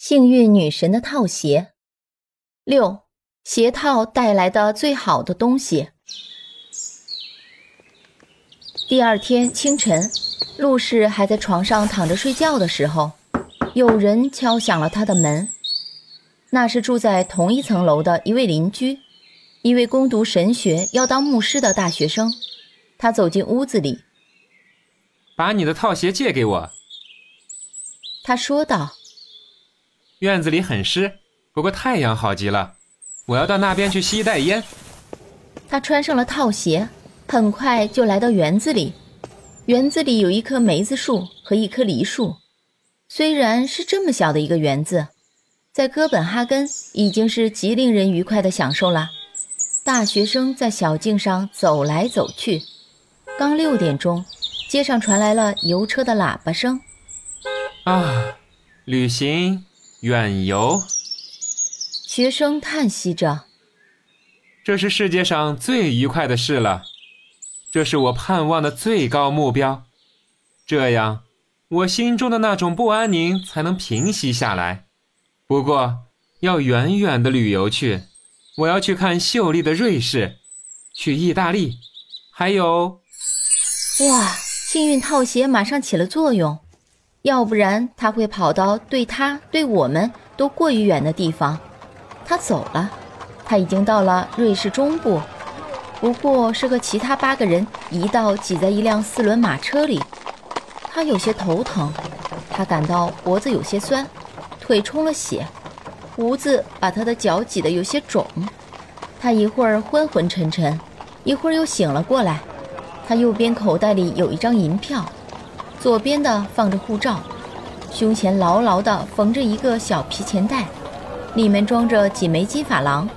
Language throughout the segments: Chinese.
幸运女神的套鞋。六，鞋套带来的最好的东西。第二天清晨，陆氏还在床上躺着睡觉的时候，有人敲响了他的门。那是住在同一层楼的一位邻居，一位攻读神学要当牧师的大学生。他走进屋子里，把你的套鞋借给我。他说道：“院子里很湿，不过太阳好极了，我要到那边去吸一袋烟。”他穿上了套鞋，很快就来到园子里。园子里有一棵梅子树和一棵梨树。虽然是这么小的一个园子，在哥本哈根已经是极令人愉快的享受了。大学生在小径上走来走去。刚六点钟，街上传来了油车的喇叭声。啊，旅行远游。学生叹息着：“这是世界上最愉快的事了，这是我盼望的最高目标。这样，我心中的那种不安宁才能平息下来。不过，要远远的旅游去，我要去看秀丽的瑞士，去意大利，还有……”哇！幸运套鞋马上起了作用，要不然他会跑到对他、对我们都过于远的地方。他走了，他已经到了瑞士中部，不过是和其他八个人一道挤在一辆四轮马车里。他有些头疼，他感到脖子有些酸，腿充了血，胡子把他的脚挤得有些肿。他一会儿昏昏沉沉，一会儿又醒了过来。他右边口袋里有一张银票，左边的放着护照，胸前牢牢地缝着一个小皮钱袋，里面装着几枚金珐琅。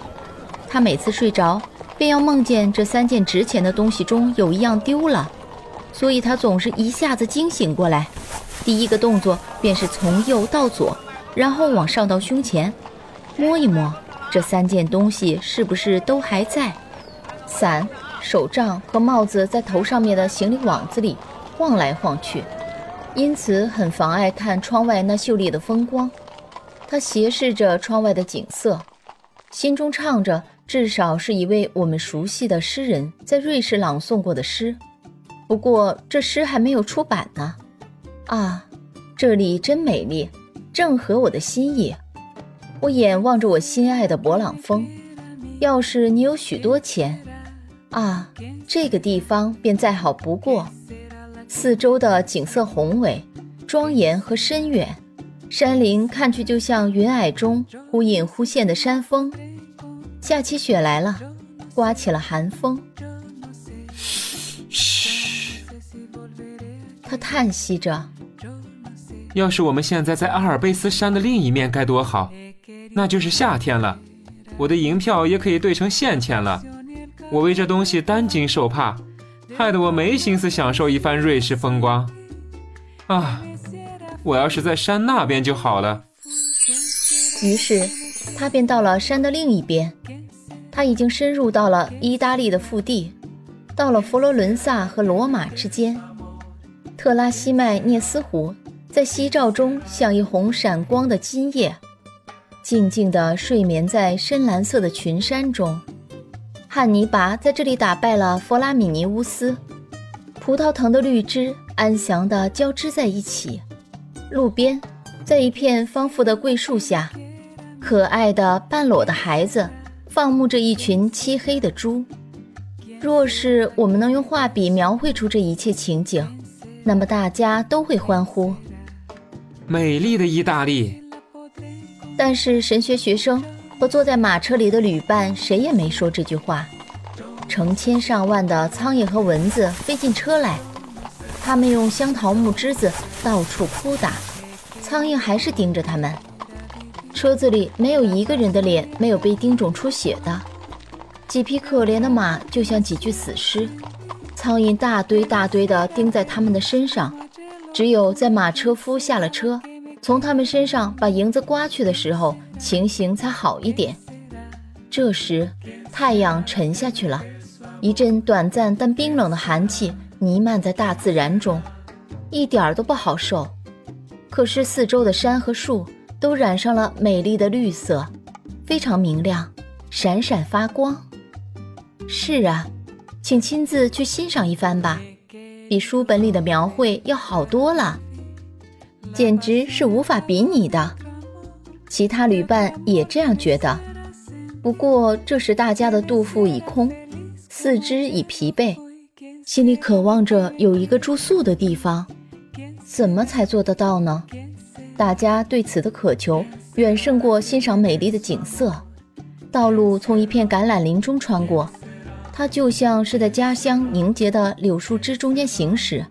他每次睡着，便要梦见这三件值钱的东西中有一样丢了，所以他总是一下子惊醒过来，第一个动作便是从右到左，然后往上到胸前，摸一摸这三件东西是不是都还在。伞。手杖和帽子在头上面的行李网子里晃来晃去，因此很妨碍看窗外那秀丽的风光。他斜视着窗外的景色，心中唱着至少是一位我们熟悉的诗人在瑞士朗诵过的诗。不过这诗还没有出版呢。啊，这里真美丽，正合我的心意。我眼望着我心爱的勃朗峰。要是你有许多钱。啊，这个地方便再好不过。四周的景色宏伟、庄严和深远，山林看去就像云霭中忽隐忽现的山峰。下起雪来了，刮起了寒风。嘘，他叹息着。要是我们现在在阿尔卑斯山的另一面该多好，那就是夏天了。我的银票也可以兑成现钱了。我为这东西担惊受怕，害得我没心思享受一番瑞士风光。啊，我要是在山那边就好了。于是，他便到了山的另一边。他已经深入到了意大利的腹地，到了佛罗伦萨和罗马之间。特拉西迈涅斯湖在夕照中像一泓闪光的金叶，静静地睡眠在深蓝色的群山中。汉尼拔在这里打败了弗拉米尼乌斯，葡萄藤的绿枝安详地交织在一起。路边，在一片丰富的桂树下，可爱的半裸的孩子放牧着一群漆黑的猪。若是我们能用画笔描绘出这一切情景，那么大家都会欢呼：美丽的意大利。但是神学学生。和坐在马车里的旅伴，谁也没说这句话。成千上万的苍蝇和蚊子飞进车来，他们用香桃木枝子到处扑打，苍蝇还是盯着他们。车子里没有一个人的脸没有被叮肿出血的，几匹可怜的马就像几具死尸，苍蝇大堆大堆地钉在他们的身上。只有在马车夫下了车。从他们身上把银子刮去的时候，情形才好一点。这时，太阳沉下去了，一阵短暂但冰冷的寒气弥漫在大自然中，一点儿都不好受。可是四周的山和树都染上了美丽的绿色，非常明亮，闪闪发光。是啊，请亲自去欣赏一番吧，比书本里的描绘要好多了，简直是无法比拟的。其他旅伴也这样觉得。不过这时大家的肚腹已空，四肢已疲惫，心里渴望着有一个住宿的地方。怎么才做得到呢？大家对此的渴求远胜过欣赏美丽的景色。道路从一片橄榄林中穿过，它就像是在家乡凝结的柳树枝中间行驶。